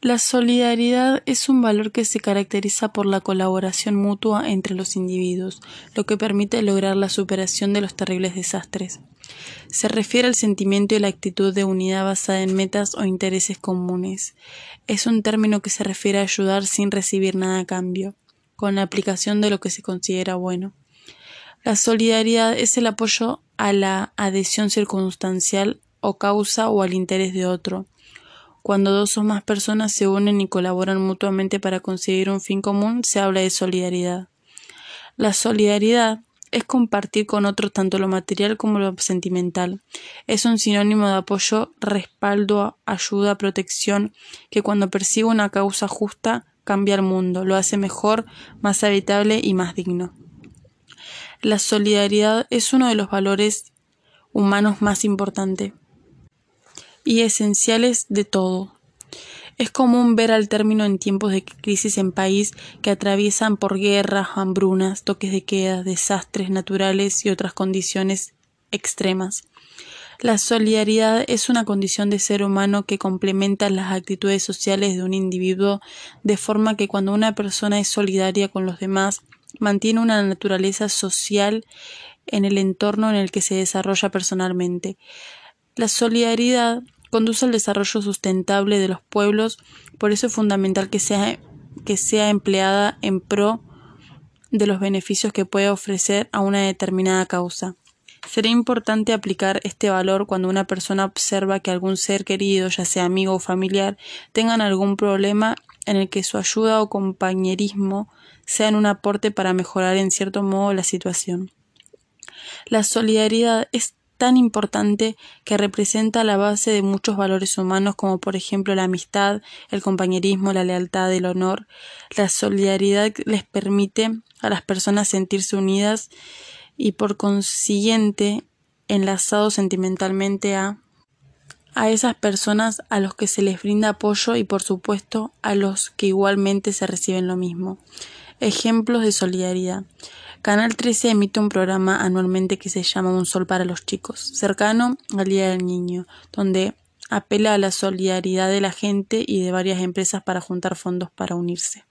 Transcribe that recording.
La solidaridad es un valor que se caracteriza por la colaboración mutua entre los individuos, lo que permite lograr la superación de los terribles desastres. Se refiere al sentimiento y la actitud de unidad basada en metas o intereses comunes. Es un término que se refiere a ayudar sin recibir nada a cambio, con la aplicación de lo que se considera bueno. La solidaridad es el apoyo a la adhesión circunstancial o causa o al interés de otro cuando dos o más personas se unen y colaboran mutuamente para conseguir un fin común, se habla de solidaridad. La solidaridad es compartir con otros tanto lo material como lo sentimental. Es un sinónimo de apoyo, respaldo, ayuda, protección, que cuando persigue una causa justa cambia el mundo, lo hace mejor, más habitable y más digno. La solidaridad es uno de los valores humanos más importantes y esenciales de todo. Es común ver al término en tiempos de crisis en país que atraviesan por guerras, hambrunas, toques de queda, desastres naturales y otras condiciones extremas. La solidaridad es una condición de ser humano que complementa las actitudes sociales de un individuo de forma que cuando una persona es solidaria con los demás, mantiene una naturaleza social en el entorno en el que se desarrolla personalmente. La solidaridad conduce al desarrollo sustentable de los pueblos, por eso es fundamental que sea, que sea empleada en pro de los beneficios que puede ofrecer a una determinada causa. Será importante aplicar este valor cuando una persona observa que algún ser querido, ya sea amigo o familiar, tengan algún problema en el que su ayuda o compañerismo sean un aporte para mejorar en cierto modo la situación. La solidaridad es tan importante que representa la base de muchos valores humanos como por ejemplo la amistad, el compañerismo, la lealtad, el honor. La solidaridad les permite a las personas sentirse unidas y por consiguiente enlazados sentimentalmente a a esas personas a los que se les brinda apoyo y por supuesto a los que igualmente se reciben lo mismo. Ejemplos de solidaridad. Canal 13 emite un programa anualmente que se llama Un Sol para los Chicos, cercano al Día del Niño, donde apela a la solidaridad de la gente y de varias empresas para juntar fondos para unirse.